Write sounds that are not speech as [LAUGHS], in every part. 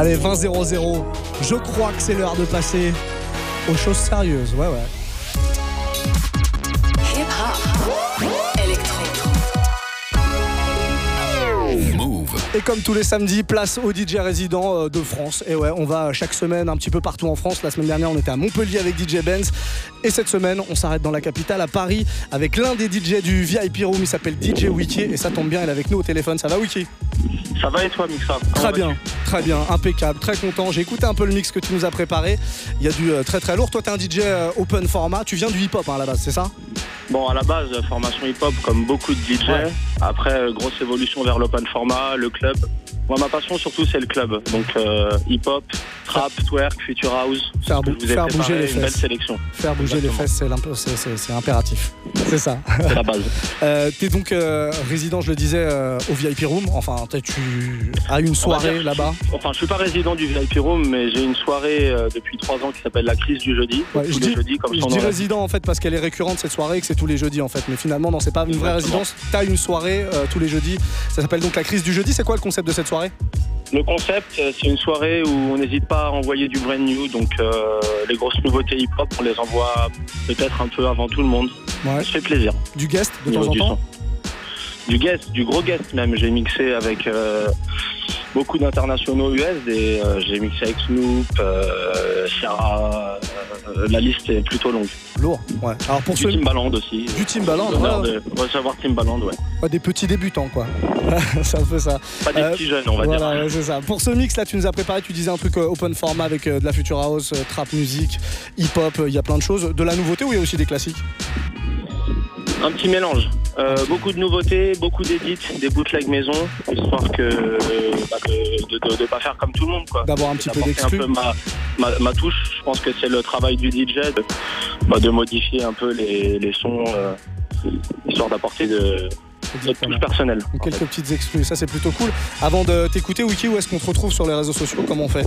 Allez, 20-0-0. Je crois que c'est l'heure de passer aux choses sérieuses. Ouais, ouais. Et comme tous les samedis, place au DJ résident euh, de France. Et ouais, on va chaque semaine un petit peu partout en France. La semaine dernière, on était à Montpellier avec DJ Benz. Et cette semaine, on s'arrête dans la capitale, à Paris, avec l'un des DJ du VIP Room. Il s'appelle DJ Wiki. Et ça tombe bien, il est avec nous au téléphone. Ça va, Wiki Ça va et toi, Mixa? Très bien, très bien, impeccable, très content. J'ai écouté un peu le mix que tu nous as préparé. Il y a du euh, très très lourd. Toi, t'es un DJ euh, open format. Tu viens du hip-hop hein, à la base, c'est ça? Bon, à la base, formation hip-hop comme beaucoup de DJ. Après, grosse évolution vers l'open format, le club. Moi, ma passion surtout, c'est le club. Donc, euh, hip-hop, trap, twerk, future house. Faire, bouger les une belle fesses. sélection. Faire bouger les fesses, c'est impératif. C'est ça. C'est la base. [LAUGHS] Euh, T'es donc euh, résident, je le disais, euh, au VIP Room. Enfin, tu as une soirée là-bas. Enfin, je suis pas résident du VIP Room, mais j'ai une soirée euh, depuis trois ans qui s'appelle la crise du jeudi. Ouais, tous je les dis, jeudis, comme je dis résident en fait parce qu'elle est récurrente cette soirée et que c'est tous les jeudis en fait. Mais finalement, non, c'est pas une vraie Exactement. résidence. T'as une soirée euh, tous les jeudis. Ça s'appelle donc la crise du jeudi. C'est quoi le concept de cette soirée? Le concept, euh, c'est une soirée où on n'hésite pas à envoyer du brand new. Donc, euh, les grosses nouveautés hip-hop, on les envoie peut-être un peu avant tout le monde. Ouais. Ça fait plaisir. Du guest de temps en du temps. Du guest, du gros guest même. J'ai mixé avec euh, beaucoup d'internationaux US euh, j'ai mixé avec Snoop, euh, Ciara. euh, la liste est plutôt longue. Lourd. Ouais. Alors pour Du ceux Timbaland aussi. du Timbaland, ouais. de recevoir Timbaland, ouais. Ouais, des petits débutants quoi. c'est un peu ça. Pas des Euh, petits jeunes, on va dire. Voilà, ouais, c'est ça. Pour ce mix là, tu nous as préparé, tu disais un truc open format avec de la future house, trap music, hip hop, il y a plein de choses. De la nouveauté ou il y a aussi des classiques? Un petit mélange. Euh, beaucoup de nouveautés, beaucoup d'édits, des bootlegs maison, histoire que bah, de, de pas faire comme tout le monde. D'avoir un petit peu d'exclus. ma, ma, ma touche. Je pense que c'est le travail du DJ de, bah, de modifier un peu les, les sons, euh, histoire d'apporter de, Exactement. Donc, en Quelques fait. petites exclus, ça c'est plutôt cool. Avant de t'écouter, Wiki, où est-ce qu'on te retrouve sur les réseaux sociaux? Comment on fait?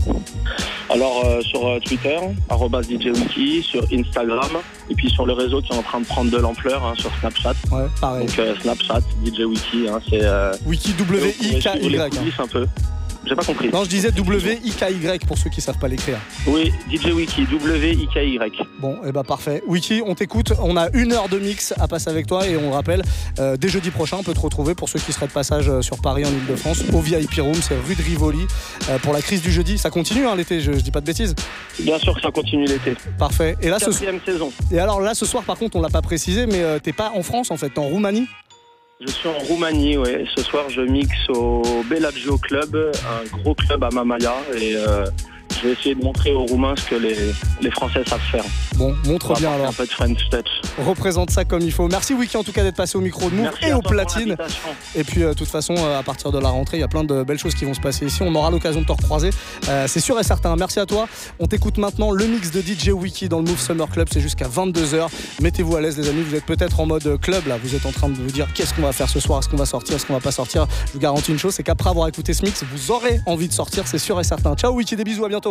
Alors euh, sur euh, Twitter, DJWiki, sur Instagram, et puis sur le réseau qui est en train de prendre de l'ampleur, hein, sur Snapchat. Ouais, pareil. Donc euh, Snapchat, DJWiki, hein, c'est... Euh, Wiki W-I-K-Y. hein. un peu. J'ai pas compris. Non, je disais W-I-K-Y pour ceux qui savent pas l'écrire. Oui, DJ Wiki, W-I-K-Y. Bon, et bah parfait. Wiki, on t'écoute. On a une heure de mix à passer avec toi et on le rappelle, euh, dès jeudi prochain, on peut te retrouver pour ceux qui seraient de passage euh, sur Paris en Ile-de-France au VIP Room, c'est rue de Rivoli euh, pour la crise du jeudi. Ça continue hein, l'été, je, je dis pas de bêtises. Bien sûr que ça continue l'été. Parfait. Et là, ce, Quatrième saison. et alors là, ce soir, par contre, on l'a pas précisé, mais euh, t'es pas en France en fait, t'es en Roumanie? Je suis en Roumanie, ouais. Ce soir, je mixe au Bellagio Club, un gros club à Mamaya, et euh, je vais essayer de montrer aux Roumains ce que les, les Français savent faire. Bon, On montre bien alors. Un peu de French touch. Représente ça comme il faut. Merci Wiki en tout cas d'être passé au micro de Move et à au toi pour platine. l'invitation. Et puis, euh, de toute façon, euh, à partir de la rentrée, il y a plein de belles choses qui vont se passer ici. On aura l'occasion de te recroiser. Euh, c'est sûr et certain. Merci à toi. On t'écoute maintenant le mix de DJ Wiki dans le Move Summer Club. C'est jusqu'à 22h. Mettez-vous à l'aise, les amis. Vous êtes peut-être en mode club là. Vous êtes en train de vous dire qu'est-ce qu'on va faire ce soir? Est-ce qu'on va sortir? Est-ce qu'on va pas sortir? Je vous garantis une chose c'est qu'après avoir écouté ce mix, vous aurez envie de sortir. C'est sûr et certain. Ciao Wiki, des bisous. À bientôt.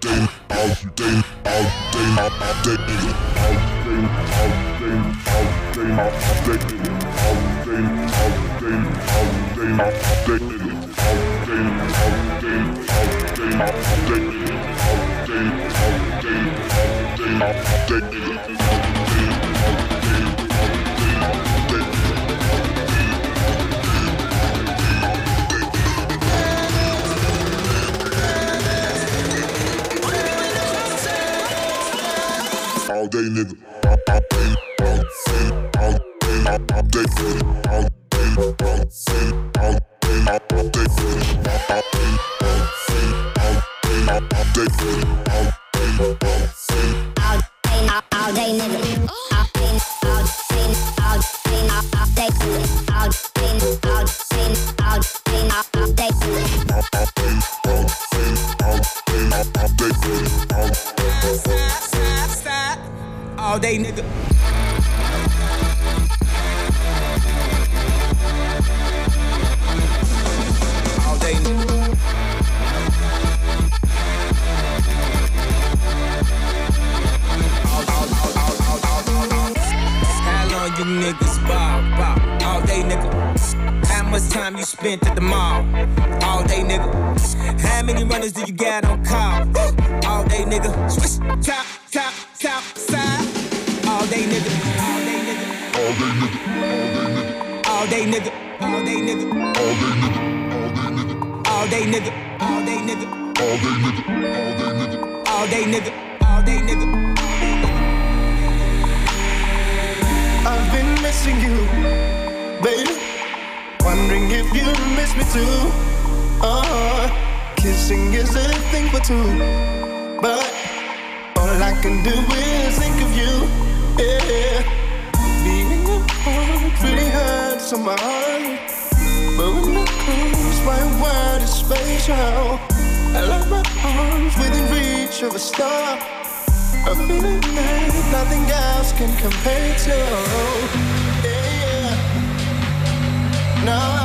all day, all day, all day, all day, nigga. all day, all day, all day, all day, nigga. all day, all day, all day, all day, nigga. all day, all day, all day, all day, nigga. all day, all day, all day, all day, nigga. Nigga. All day, nigga. All day, nigga. All day, nigga. All day, nigga. All day, nigga. All day, nigga. All day, nigga. I've been missing you, baby. Wondering if you miss me too. Uh, kissing is a thing for two, but all I can do is think of you. Yeah, really hurts on my heart. But when I close my world is spatial, I like my arms within reach of a star. A feeling that nothing else can compare to. Yeah, yeah,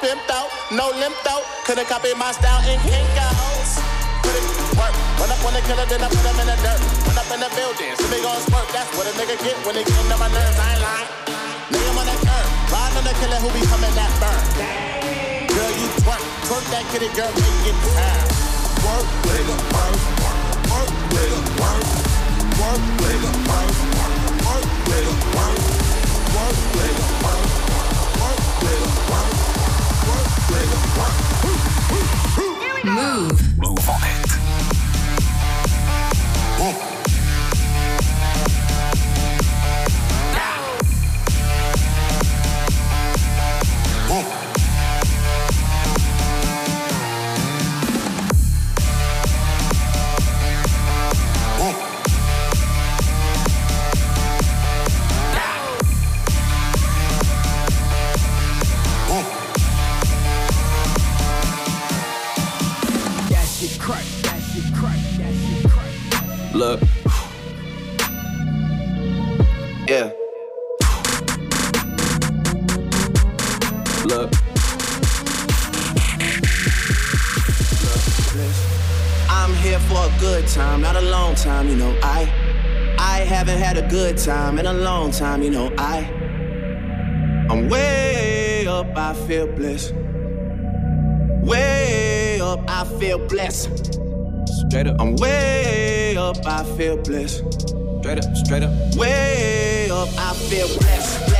Jones. I'm a pimp out, no limp out. Couldn't copy my style in Kinko's. Put it work. Run up on the killer, then I put him in the dirt. Run up in the building, so they gon' spark. That's what a nigga get when they get into my nerves. I ain't lying. Nigga on that curb. Ride on the killer who be coming that burn. Girl, you twerk. Twerk that kitty, girl, make it turn. Work, nigga, work. Work, nigga, work. Work, nigga, work. Work, nigga, work. Work, nigga, work. Work, nigga, work. Move. Move on it. up, I feel blessed. Straight up, straight up. Way up, I feel blessed.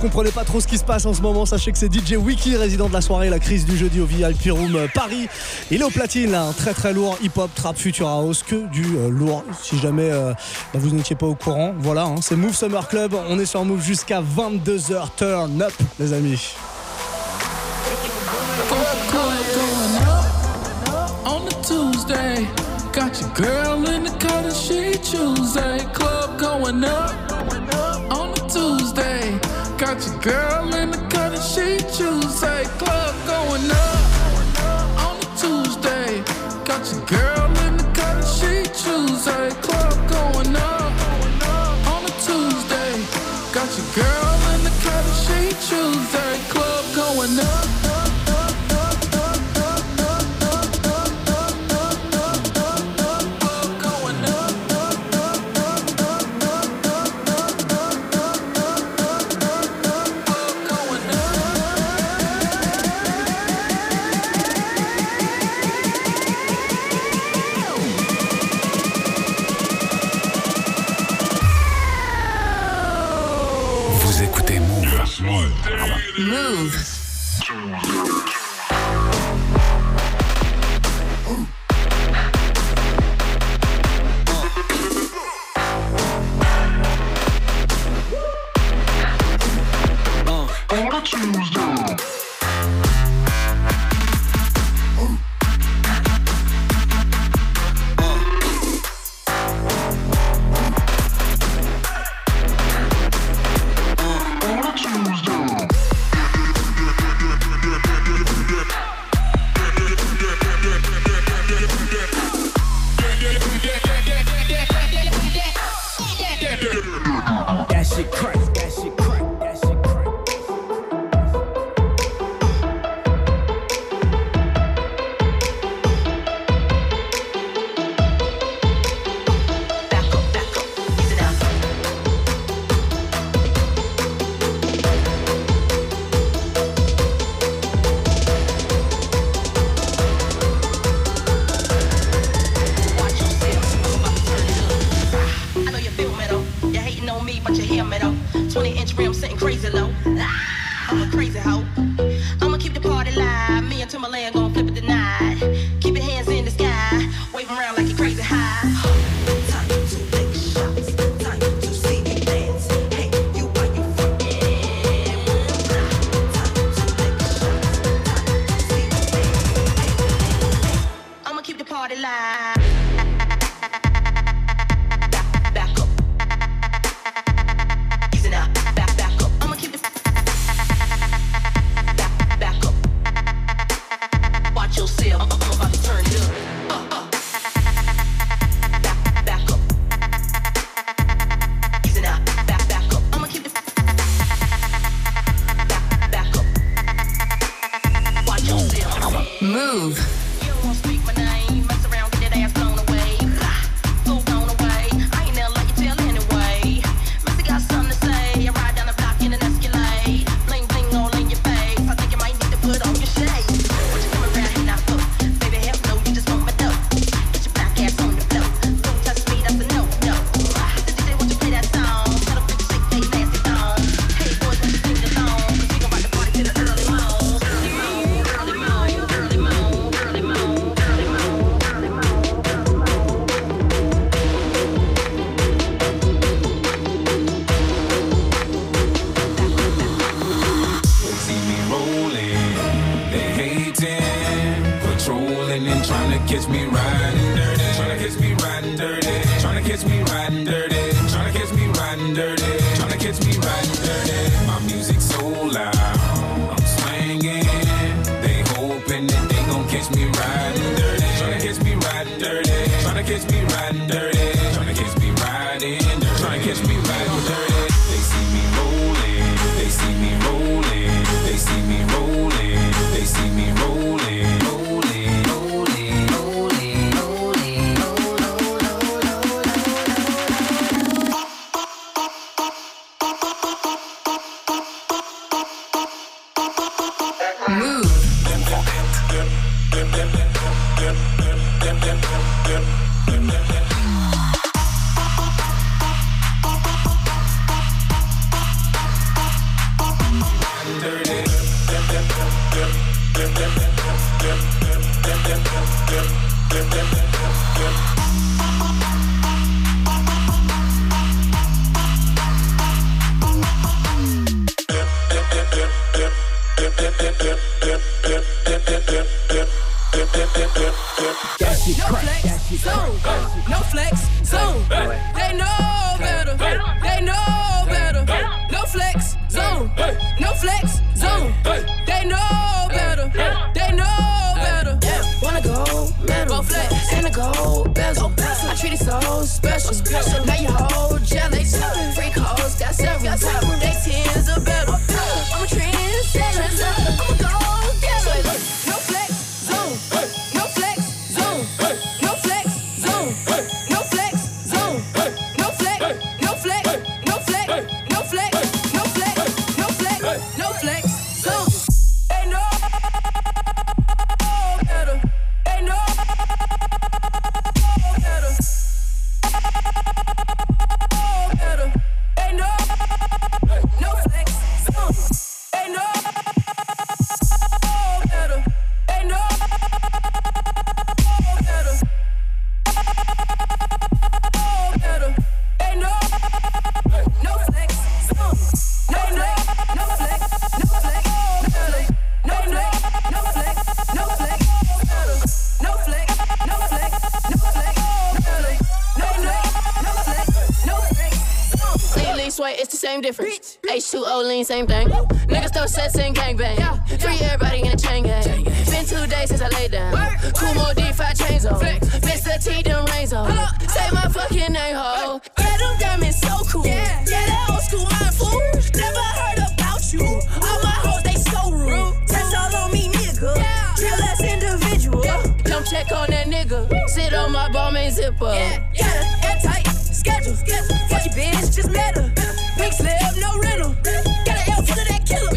comprenez pas trop ce qui se passe en ce moment, sachez que c'est DJ Wiki, résident de la soirée La Crise du jeudi au VIP Room euh, Paris. Il est au platine, là, un très très lourd hip-hop, trap, future house, que du euh, lourd. Si jamais euh, bah, vous n'étiez pas au courant, voilà, hein. c'est Move Summer Club. On est sur Move jusqu'à 22h. Turn up, les amis. Got your girl in the. Club going up. Got your girl in the cut and she choose a Club going up on a Tuesday. Got your girl in the cut and she choose Tuesday. Same difference. H2O lean, same thing. Niggas throw sets and gangbang. Free everybody in the chain gang. Been two days since I laid down. Cool more D5 chains on. Mr. T, them rains on. Say my fucking name, ho. Yeah, them diamonds so cool. Yeah, that old school mind fool. Never heard about you. All my hoes, they so rude. Test all on me, nigga. Real ass individual. Come check on that nigga. Sit on my Balmain zipper. Got a airtight schedule. Fuck your bitch, just met her. Pink slip, no rental. Got an L full of that killer.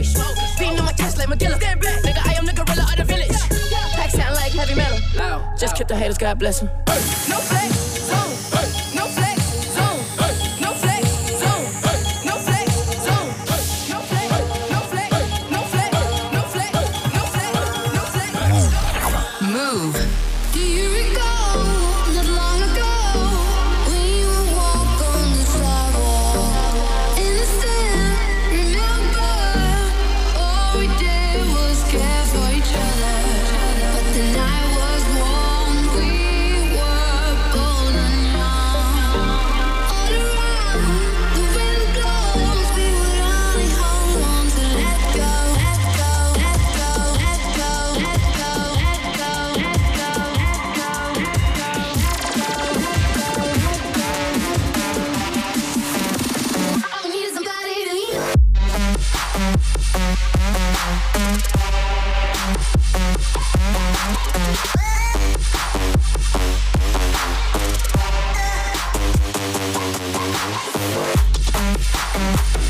Beating on my chest like McGilla. Nigga, I am the gorilla of the village. Pack sound like heavy metal. Just keep the haters, God bless them. No flex, zone. What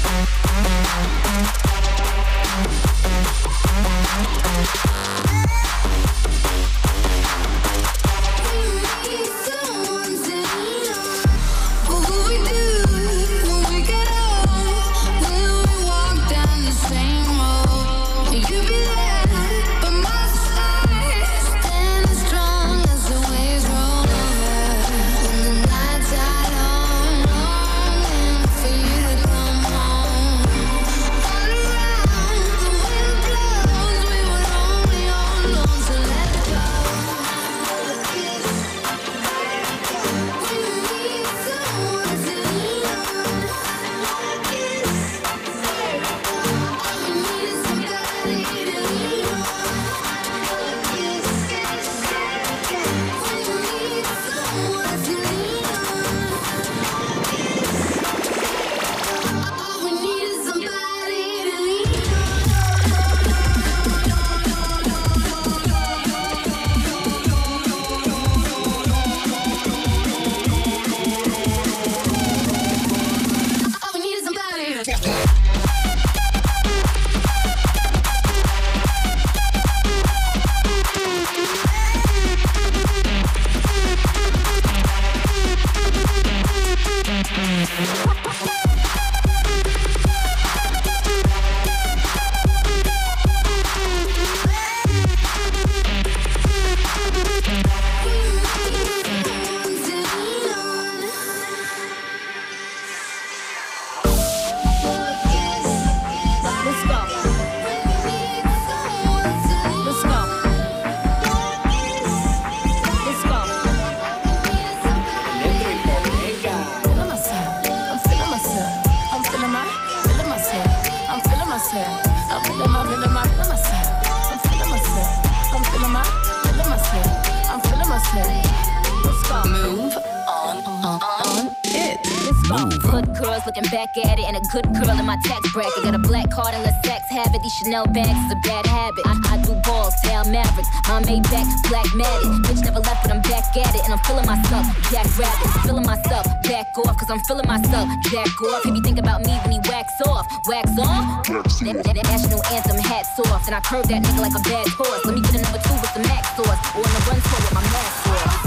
back at it, and a good girl in my tax bracket. Got a black card and a sex habit. These Chanel bags is a bad habit. I, I do balls, Dallas Mavericks. My Maybach, black matted. Bitch never left, but I'm back at it, and I'm feeling myself. Jack Rabbit, feeling myself. Back off, cause I'm feeling myself. Jack off. He be think about me when he wax off. Wax on? That, that, that national anthem, hats off. And I curve that nigga like a bad horse. Let me get a number two with the max sauce. Or on the run tour with my mask off.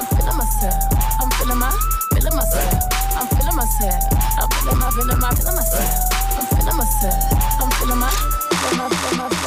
I'm feeling myself. I'm feeling my, myself. I'm feeling myself. I'm feeling my, feeling my, feeling myself. I'm feeling myself. I'm feeling my, feeling my, feeling my,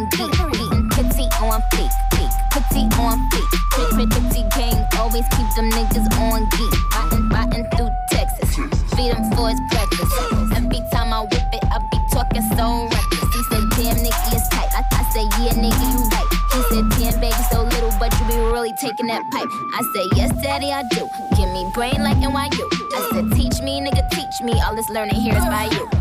on deep, beating pretty on peak, peak, pretty on peak. Pretty gang, always keep them niggas on geek, Riding, riding through Texas, feed them for his breakfast. Every time I whip it, I be talking so reckless. He said, damn, nigga, it's tight. I, I said, yeah, nigga, you right. He said, damn, baby, so little, but you be really taking that pipe. I said, yes, daddy, I do. Give me brain like NYU. I said, teach me, nigga, teach me. All this learning here is by you.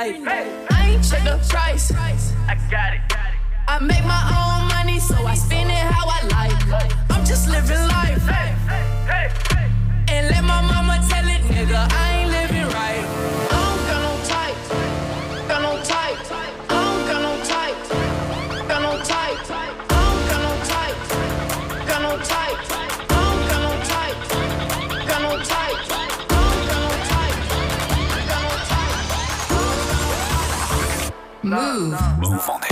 I ain't check the price. I got it. I make my own. Move on it.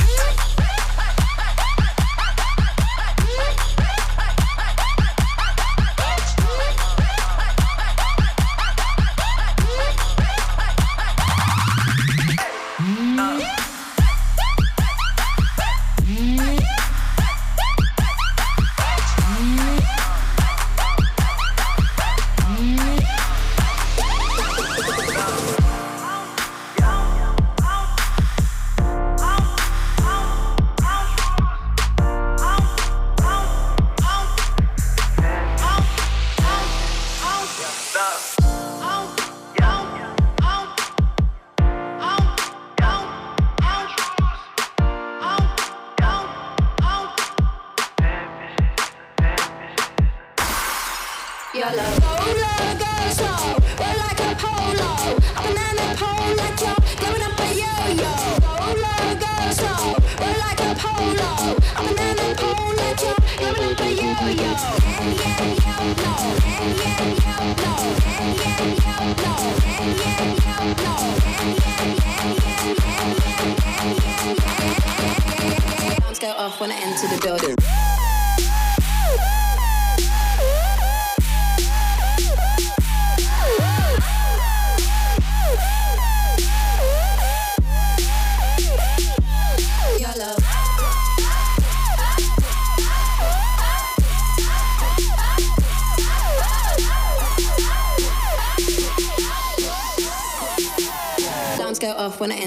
Renegades.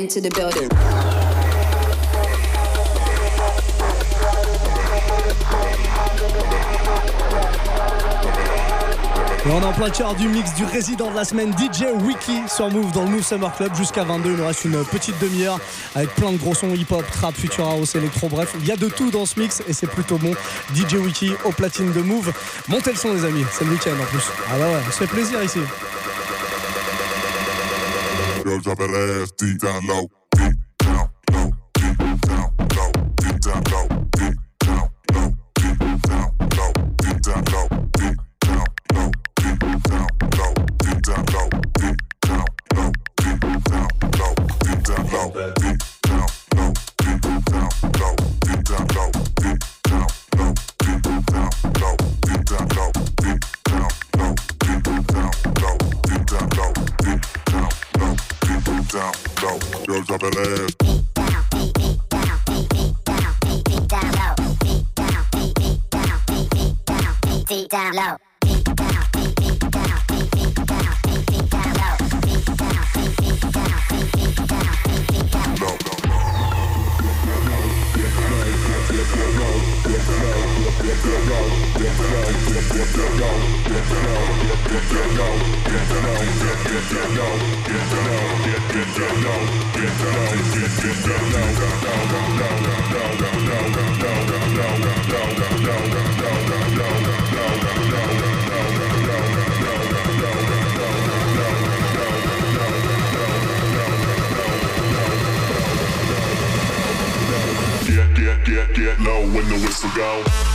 Off when I enter the building. Et on est en plein cœur du mix du résident de la semaine DJ Wiki sur Move dans le Move Summer Club jusqu'à 22. Il nous reste une petite demi-heure avec plein de gros sons hip-hop, trap, future house, électro. Bref, il y a de tout dans ce mix et c'est plutôt bon. DJ Wiki au platine de Move. Montez le son, les amis. C'est le week-end en plus. Ah bah ouais, on se fait plaisir ici. Girl, drop that ass deep down low. Down low. Get, When the whistle down.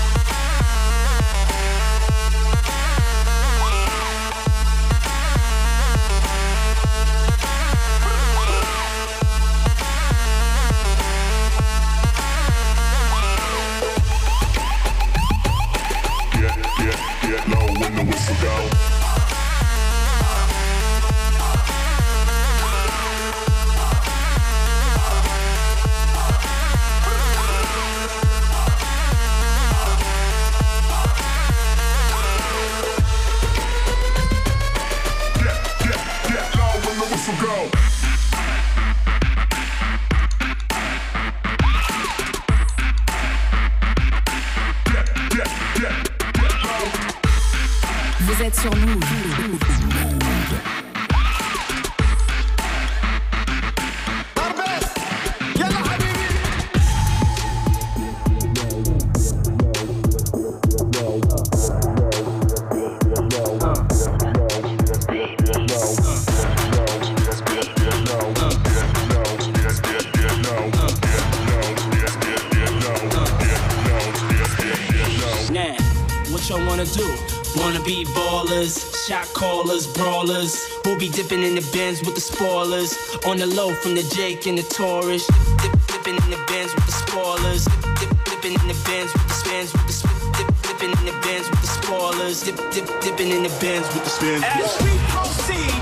Callers, brawlers. We'll be dipping in the bins with the spoilers. On the low from the Jake and the Taurus. Dip, dip, dipping in the bins with the spoilers. Dip, dip, dipping in the bins with the spins with the spin. Dip, dipping in the bins with the spoilers. Dip, dip, dipping in the bins with the spins. As we proceed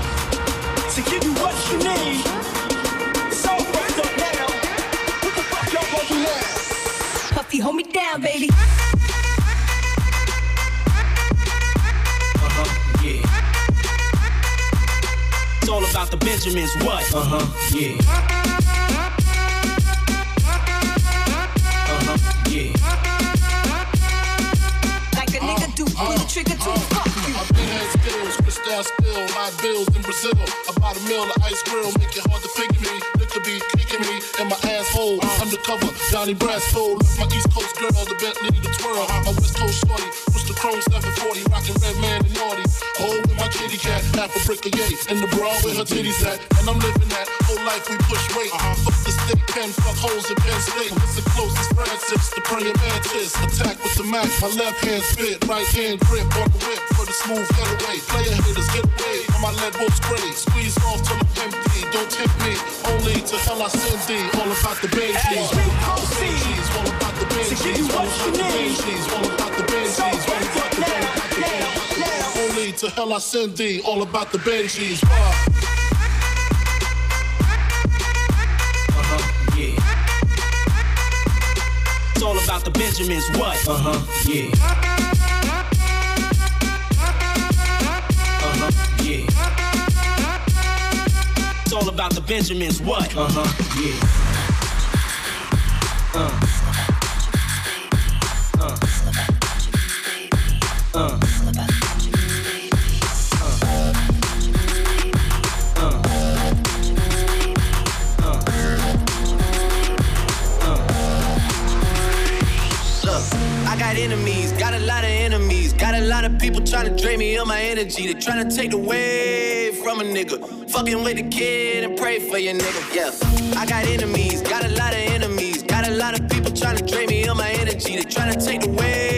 to give you what you need. So first up now, what the fuck y'all gonna? Puffy, hold me down, baby. About the Benjamins, what? Uh-huh, yeah. Uh-huh, yeah. Like a nigga do, pull the trigger to fuck you. I've been had skills, crystal still, high bills in Brazil. About a meal of ice grill, make it hard to figure me. Liquor be kicking me in my asshole. Undercover, Johnny Brasco. My East Coast girl, the Bentley, the twirl. My West Coast shorty, push the chrome 740, rockin' red man and naughty. Hold with my kitty cat, half a brick of yay. In the bra where her titties at, and I'm living that. Whole life we push weight. Fuck the stick, pen, fuck holes in Penn State. It's the closest Francis, the praying mantis. Attack with the Mac, my left hand spit, right hand grip on the whip for the smooth getaway. Player hitters get away Lean on my lead wolf's. Squeeze off till I'm empty. Don't tip me. Only to hell I send thee. All about the Banshees. As we proceed. All about the Banshees. To give you what you need. All about the Banshees. So back up now. Only to hell I send thee. All about the Banshees. Uh. Uh-huh, it's all about the Benjamins, what? Uh huh, yeah. about the Benjamins. What? Uh huh. Yeah. Uh. people trying to drain me of my energy. They trying to take away from a nigga. Fucking with the kid and pray for your nigga, yeah. I got enemies, got a lot of enemies, got a lot of people trying to drain me of my energy. They trying to take away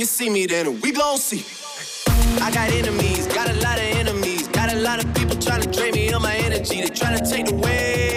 you see me, then we gon' see. I got enemies, got a lot of enemies, got a lot of people trying to drain me of my energy. They trying to take away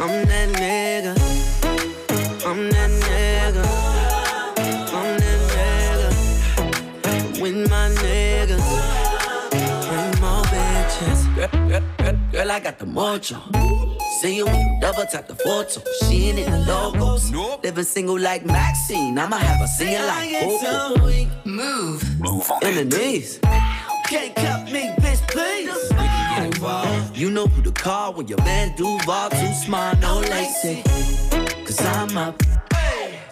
I'm that nigga. I'm that nigga. I'm that nigga. With my niggas. Bring more bitches. Girl, girl, girl, girl, I got the mojo. See you when you double tap the photo. She ain't in the logos. Living single like Maxine. I'ma have her singing like Coco. Move. Move on In the knees. Can't cut me, bitch, please. Involved. You know who to call when your man Duval too smart, no lazy. Cause I'm up.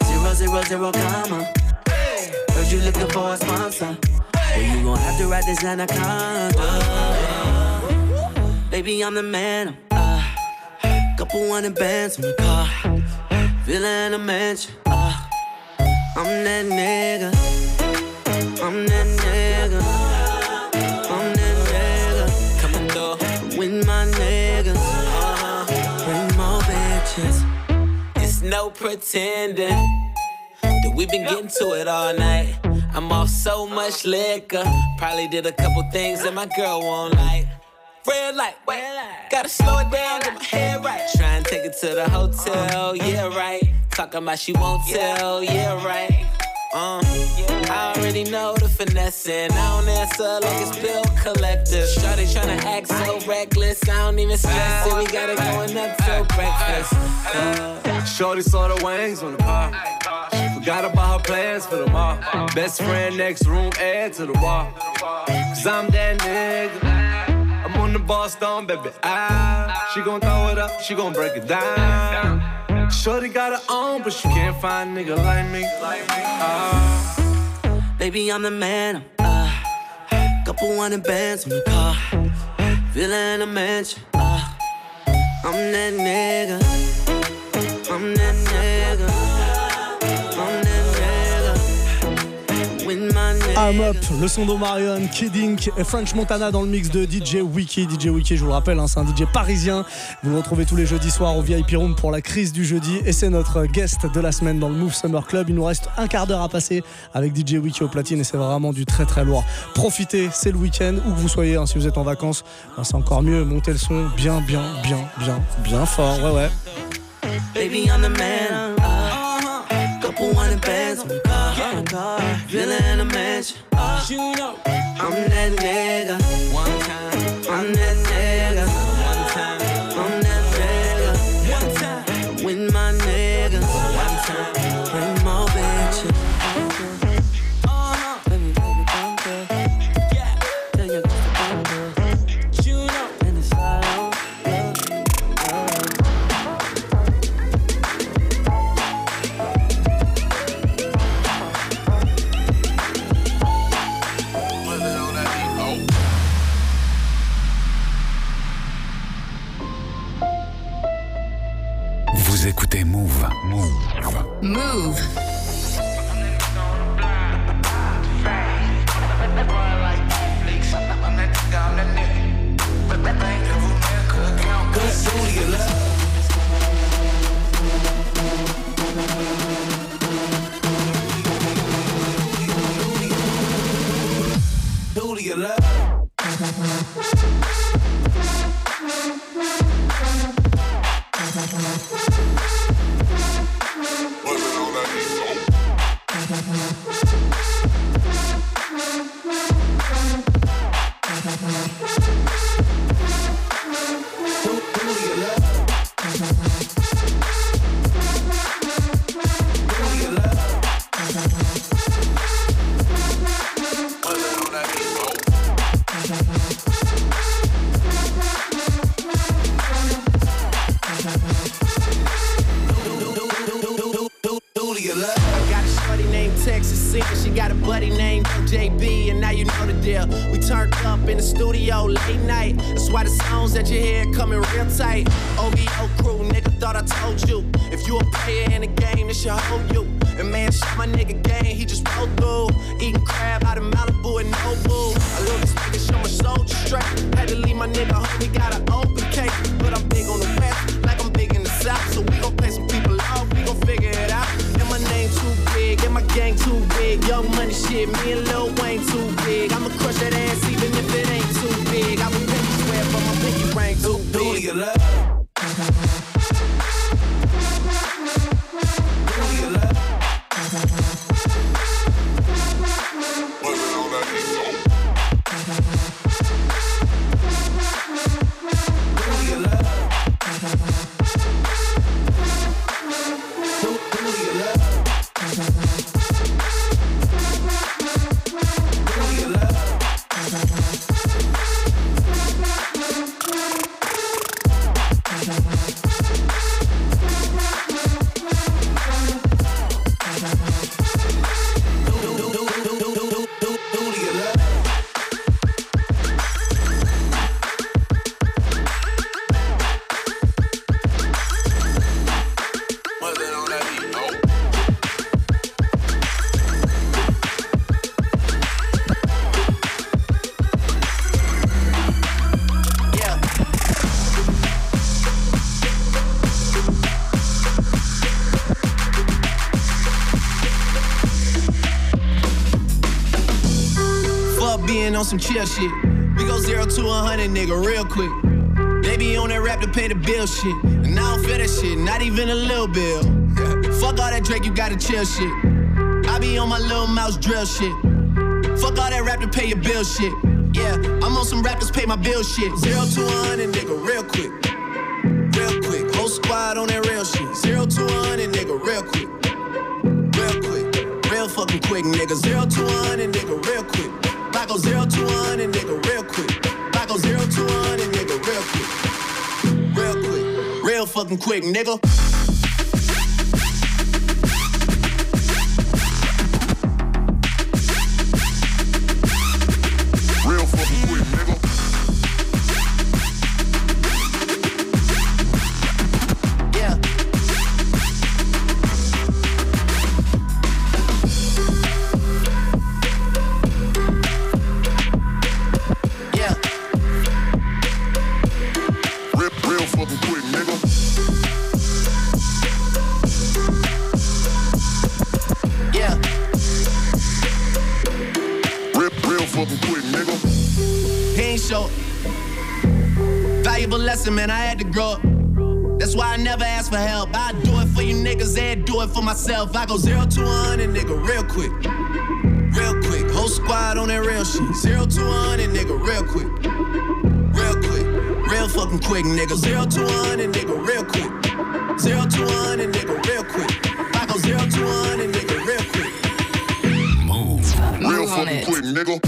Zero, zero, zero, comma. Heard you looking for a sponsor. Well, you gon' have to write this anaconda. Baby, I'm the man. Uh, couple hundred bands on the car. Villa in a mansion. Uh, I'm that nigga. I'm that nigga. Pretending that we've been getting to it all night. I'm off so much liquor. Probably did a couple things that my girl won't like. Red light, wait, gotta slow it down, get my head right. Try and take it to the hotel, yeah, right. Talking about she won't tell, yeah, right. Uh, I already know the finesse and I don't answer like it's bill collector. Shawty tryna act so reckless, I don't even stress it. We got it going up till breakfast. Uh, Shorty saw the wings on the. She forgot about her plans for tomorrow. Best friend next room, add to the wall. Cause I'm that nigga. I'm on the Boston, baby. Ah, she gon' throw it up, she gon' break it down. Shorty got her own, but she can't find a nigga like me. Ah. Baby, I'm the man. Uh, couple hundred bands on the car. Villa in a mansion. Uh, I'm that nigga. I'm that nigga. I'm Up, le son d'Omarion, Kidding et French Montana dans le mix de DJ Wiki. DJ Wiki, je vous le rappelle, hein, c'est un DJ parisien. Vous le retrouvez tous les jeudis soirs au VIP Room pour la crise du jeudi. Et c'est notre guest de la semaine dans le Move Summer Club. Il nous reste un quart d'heure à passer avec DJ Wiki au platine et c'est vraiment du très très lourd. Profitez, c'est le week-end, où que vous soyez, hein, si vous êtes en vacances, ben, c'est encore mieux. Montez le son bien, bien, bien, bien, bien fort. Ouais, ouais. Baby, I'm the man. Uh, couple on the car. A mansion. Uh, I'm that nigga. Big. Money shit, me and Lil Wayne some chill shit. We go zero to a hundred, nigga, real quick. They be on that rap to pay the bill shit. And I don't feel that shit, not even a little bill. [LAUGHS] Fuck all that Drake, you gotta chill shit. I be on my little mouse drill shit. Fuck all that rap to pay your bill shit. Yeah, I'm on some rappers pay my bill shit. Zero to a hundred, nigga, real quick. Real quick. Whole squad on that real shit. Zero to a hundred, nigga, real quick. Real quick. Real fucking quick, nigga. Zero to a hundred, nigga, real quick. I go zero to a hundred, nigga, real quick. I go zero to a hundred, nigga, real quick. Real quick. Real fucking quick, nigga. Do it for myself. I go zero to a hundred, nigga, real quick. Real quick. Whole squad on that real shit. Zero to a hundred, nigga, real quick. Real quick. Real fucking quick, nigga. Zero to a hundred, nigga, real quick. Zero to a hundred, nigga, real quick. I go zero to a hundred, nigga, real quick. Move. Real fucking quick, nigga.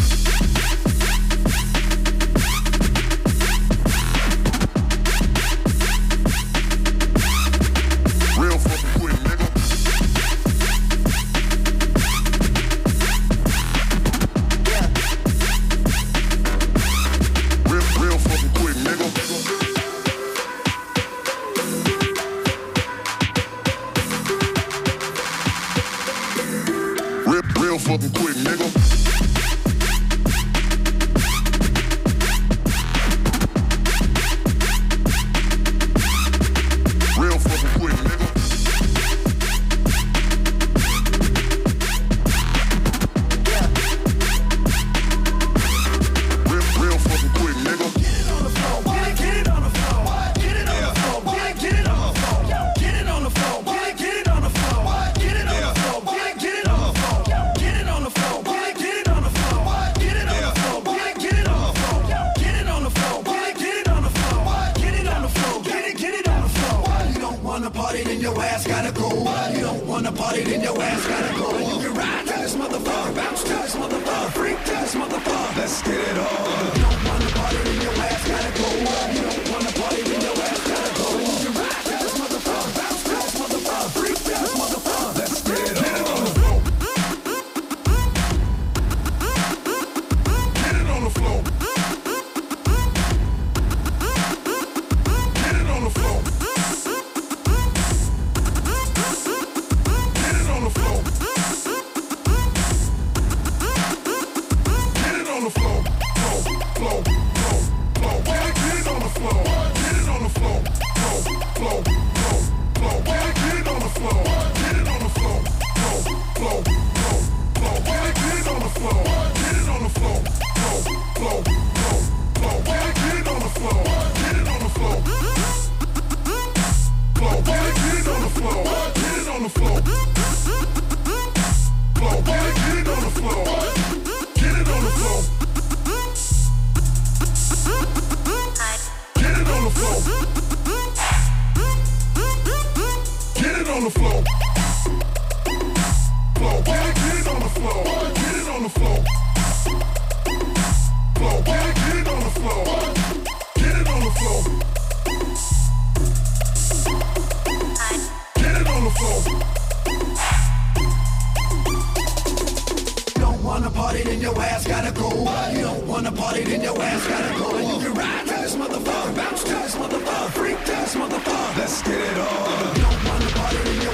your ass gotta go. What? You don't wanna party, then your ass gotta go. And you can ride to this motherfucker, bounce to this motherfucker, freak to this motherfucker. Let's get it on. You don't wanna party, then your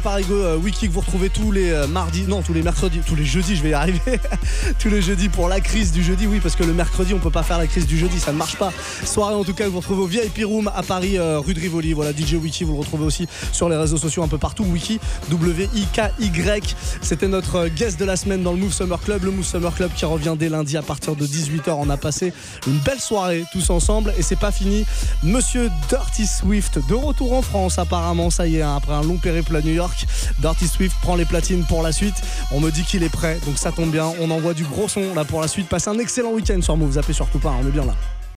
Parigo euh, Wiki que vous retrouvez tous les euh, mardis, non tous les mercredis, tous les jeudis, je vais y arriver, [LAUGHS] tous les jeudis pour la crise du jeudi, oui parce que le mercredi on peut pas faire la crise du jeudi, ça ne marche pas. Soirée en tout cas que vous retrouvez au VIP Room à Paris, euh, rue de Rivoli, voilà DJ Wiki, vous le retrouvez aussi sur les réseaux sociaux un peu partout, Wiki, W-I-K-Y, c'était notre guest de la semaine dans le Move Summer Club, le Move Summer Club qui revient dès lundi à partir de 18h, on a passé une belle soirée tous ensemble et c'est pas fini, Monsieur Dirty Swift de retour en France apparemment, ça y est, hein, après un long périple à New York, Dirty Swift prend les platines pour la suite. On me dit qu'il est prêt, donc ça tombe bien. On envoie du gros son là pour la suite. Passez un excellent week-end sur Move, zappez surtout pas, hein, on est bien là.